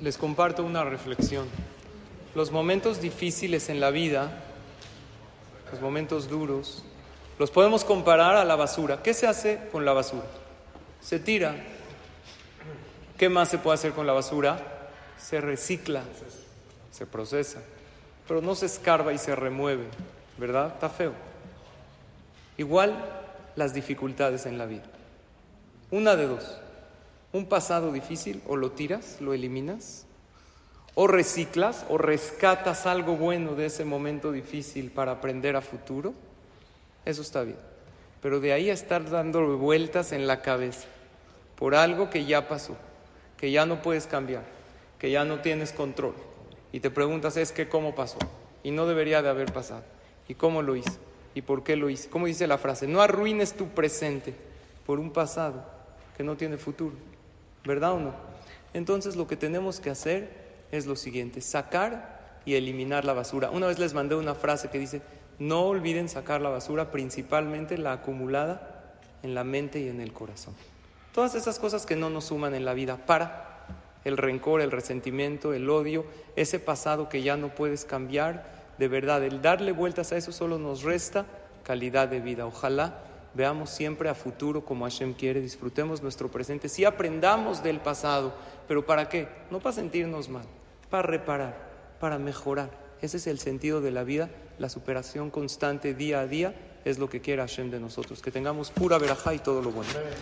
les comparto una reflexión. Los momentos difíciles en la vida, los momentos duros, los podemos comparar a la basura. ¿Qué se hace con la basura? Se tira. ¿Qué más se puede hacer con la basura? Se recicla, se procesa, pero no se escarba y se remueve, ¿verdad? Está feo. Igual las dificultades en la vida. Una de dos. Un pasado difícil o lo tiras, lo eliminas, o reciclas o rescatas algo bueno de ese momento difícil para aprender a futuro. Eso está bien. Pero de ahí a estar dando vueltas en la cabeza por algo que ya pasó, que ya no puedes cambiar, que ya no tienes control. Y te preguntas, es que cómo pasó. Y no debería de haber pasado. ¿Y cómo lo hice? ¿Y por qué lo hice? ¿Cómo dice la frase? No arruines tu presente por un pasado que no tiene futuro. ¿Verdad o no? Entonces lo que tenemos que hacer es lo siguiente, sacar y eliminar la basura. Una vez les mandé una frase que dice, no olviden sacar la basura, principalmente la acumulada en la mente y en el corazón. Todas esas cosas que no nos suman en la vida, para el rencor, el resentimiento, el odio, ese pasado que ya no puedes cambiar, de verdad, el darle vueltas a eso solo nos resta calidad de vida. Ojalá veamos siempre a futuro como Hashem quiere, disfrutemos nuestro presente, sí aprendamos del pasado, pero ¿para qué? No para sentirnos mal, para reparar, para mejorar. Ese es el sentido de la vida, la superación constante día a día es lo que quiere Hashem de nosotros, que tengamos pura verajá y todo lo bueno.